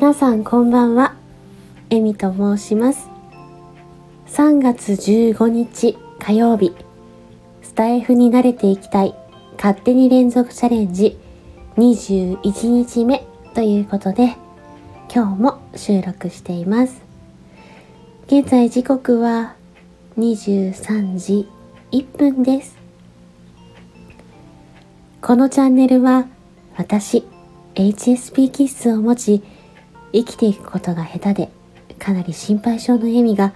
皆さんこんばんは。エミと申します。3月15日火曜日、スタイフに慣れていきたい勝手に連続チャレンジ21日目ということで、今日も収録しています。現在時刻は23時1分です。このチャンネルは私、HSP 気質を持ち、生きていくことが下手で、かなり心配性の笑みが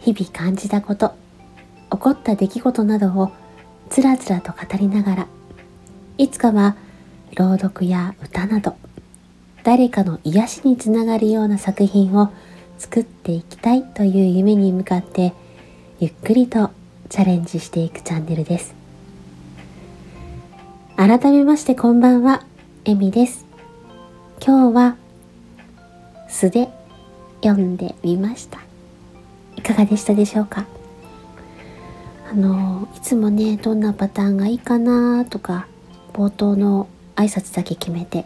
日々感じたこと、起こった出来事などをつらつらと語りながら、いつかは朗読や歌など、誰かの癒しにつながるような作品を作っていきたいという夢に向かってゆっくりとチャレンジしていくチャンネルです。改めましてこんばんはえみです。今日は素で読んでみました。いかがでしたでしょうか？あのいつもねどんなパターンがいいかなとか冒頭の挨拶だけ決めて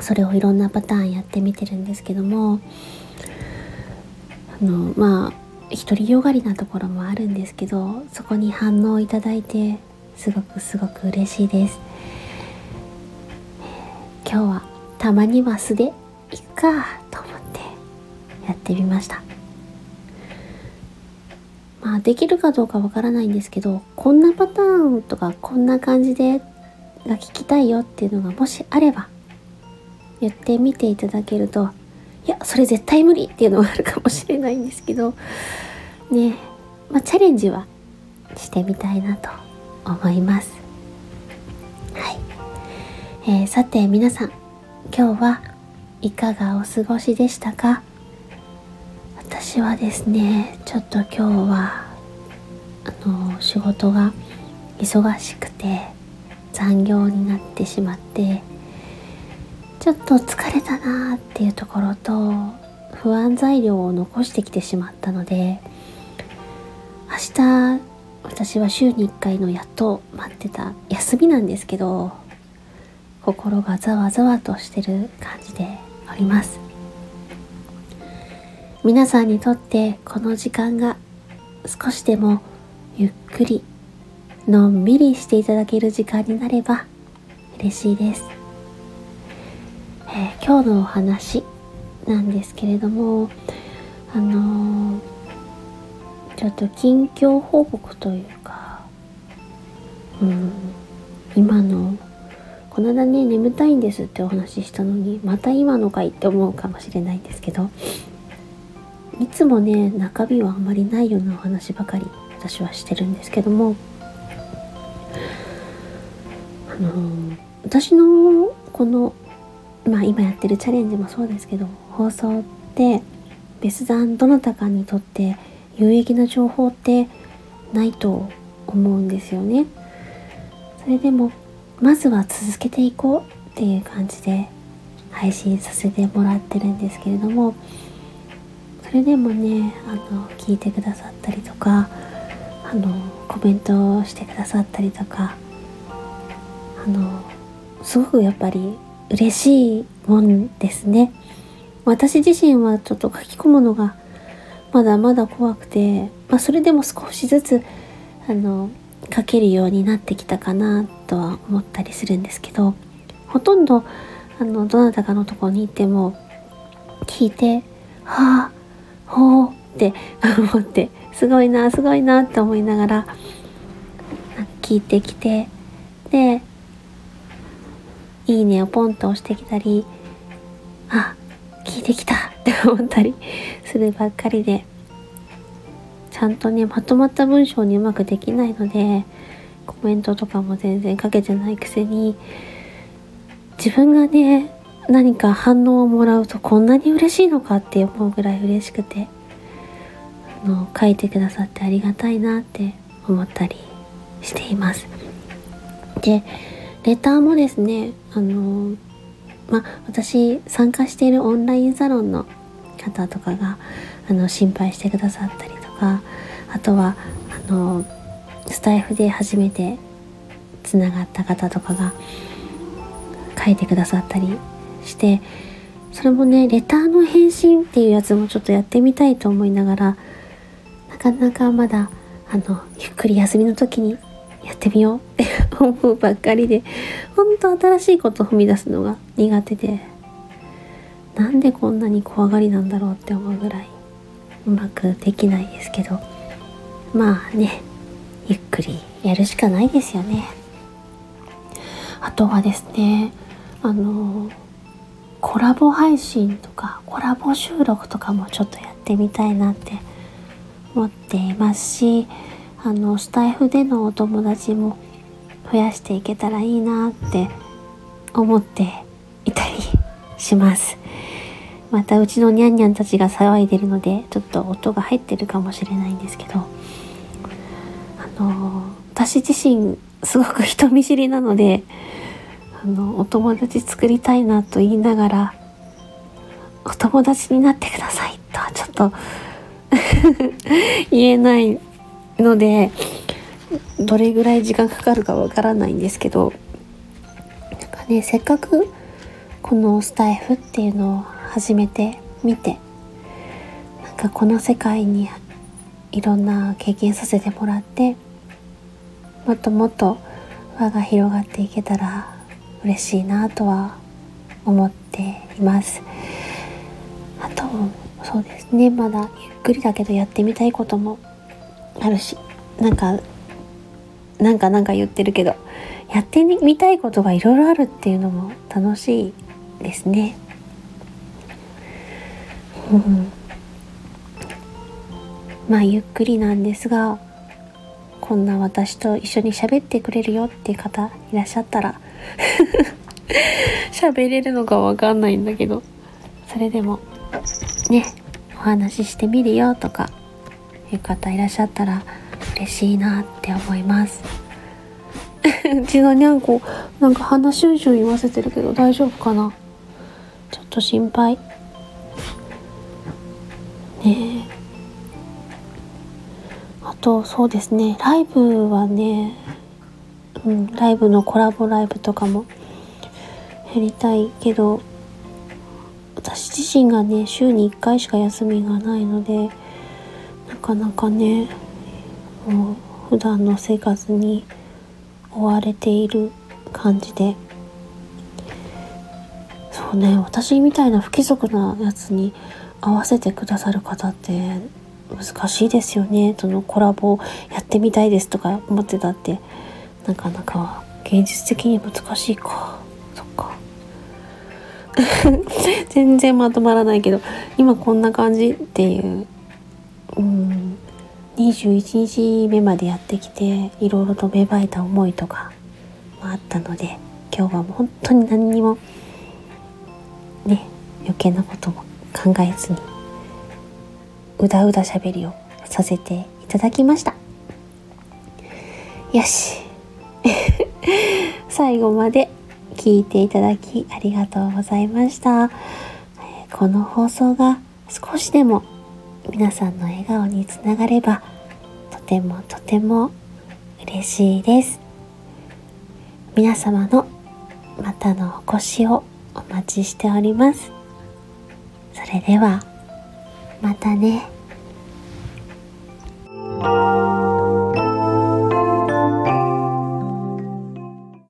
それをいろんなパターンやってみてるんですけどもあのまあ独りよがりなところもあるんですけどそこに反応いただいてすごくすごく嬉しいです。今日はたまには素でいくかと思ってやってみました。まあできるかどうかわからないんですけどこんなパターンとかこんな感じでが聞きたいよっていうのがもしあれば言ってみていただけるといやそれ絶対無理っていうのがあるかもしれないんですけどねまあ、チャレンジはしてみたいなと思います。はい、えー、さて皆さん今日はいかがお過ごしでしたか？私はですねちょっと今日はあの仕事が忙しくて残業になってしまってちょっと疲れたなーっていうところと不安材料を残してきてしまったので明日私は週に1回のやっと待ってた休みなんですけど心がざわざわとしてる感じでおります。皆さんにとってこの時間が少しでもゆっくりのんびりしていただける時間になれば嬉しいです。えー、今日のお話なんですけれどもあのー、ちょっと近況報告というか、うん、今のこの間ね眠たいんですってお話ししたのにまた今のかいって思うかもしれないんですけどいつもね中身はあんまりないようなお話ばかり私はしてるんですけどもあのー、私のこのまあ今やってるチャレンジもそうですけど放送って別段どなたかにとって有益な情報ってないと思うんですよね。それでもまずは続けていこうっていう感じで配信させてもらってるんですけれどもそれでもねあの聞いてくださったりとかあのコメントをしてくださったりとかあのすごくやっぱり嬉しいもんですね。私自身はちょっと書き込むのがまだまだ怖くて、まあ、それでも少しずつあの書けるようになってきたかなとは思ったりするんですけどほとんどあのどなたかのとこに行っても聞いて「はあほう」って 思ってすごいなすごいなって思いながら聞いてきてでいいねをポンと押してきたり、あ、聞いてきたって思ったりするばっかりで、ゃんとね、まとまった文章にうまくできないので、コメントとかも全然書けてないくせに、自分がね、何か反応をもらうとこんなに嬉しいのかって思うぐらい嬉しくて、あの、書いてくださってありがたいなって思ったりしています。で、レターもですねあのま私参加しているオンラインサロンの方とかがあの心配してくださったりとかあとはあのスタイフで初めてつながった方とかが書いてくださったりしてそれもねレターの返信っていうやつもちょっとやってみたいと思いながらなかなかまだあのゆっくり休みの時にやってみようって 思うばっかりで本当新しいことを踏み出すのが苦手でなんでこんなに怖がりなんだろうって思うぐらい。うまくできないですけどまあねゆっくりやるしかないですよね。あとはですねあのコラボ配信とかコラボ収録とかもちょっとやってみたいなって思っていますしあのスタイフでのお友達も増やしていけたらいいなって思っていたりします。またうちのニャンニャンたちが騒いでるのでちょっと音が入ってるかもしれないんですけど。あの私自身すごく人見知りなのであのお友達作りたいなと言いながらお友達になってくださいとはちょっと 言えないのでどれぐらい時間かかるかわからないんですけどなんかねせっかくこのスタイフっていうのを始めてみてなんかこの世界にいろんな経験させてもらってもっともっと輪が広がっていけたら嬉しいなとは思っています。あとそうですね。まだゆっくりだけどやってみたいこともあるしなんかなんかなんか言ってるけどやってみたいことがいろいろあるっていうのも楽しいですね。うん、まあゆっくりなんですがこんな私と一緒に喋ってくれるよって いう方いらっしゃったら喋れるのかわかんないんだけどそれでもねお話ししてみるよとかいう方いらっしゃったら嬉しいなって思います。うちのにゃんこなんか鼻シュンシュン言わせてるけど大丈夫かな？ちょっと心配。ね。あとそうですね。ライブはね、うん、ライブのコラボライブとかもやりたいけど私自身がね週に1回しか休みがないのでなかなかねもう普段の生活に追われている感じで。そうね私みたいな不規則なやつに合わせてくださる方って難しいですよね。そのコラボやってみたいですとか思ってたってなかなか現実的に難しいか。そっか。全然まとまらないけど今こんな感じっていう。うん。21日目までやってきていろいろと芽生えた思いとかもあったので今日はもう本当に何にもね余計なことも考えずにうだうだしゃべりをさせていただきました。よし。最後まで聞いていただきありがとうございました。この放送が少しでも皆さんの笑顔につながればとてもとても嬉しいです。皆様のまたのお越しをお待ちしております。それではまたね。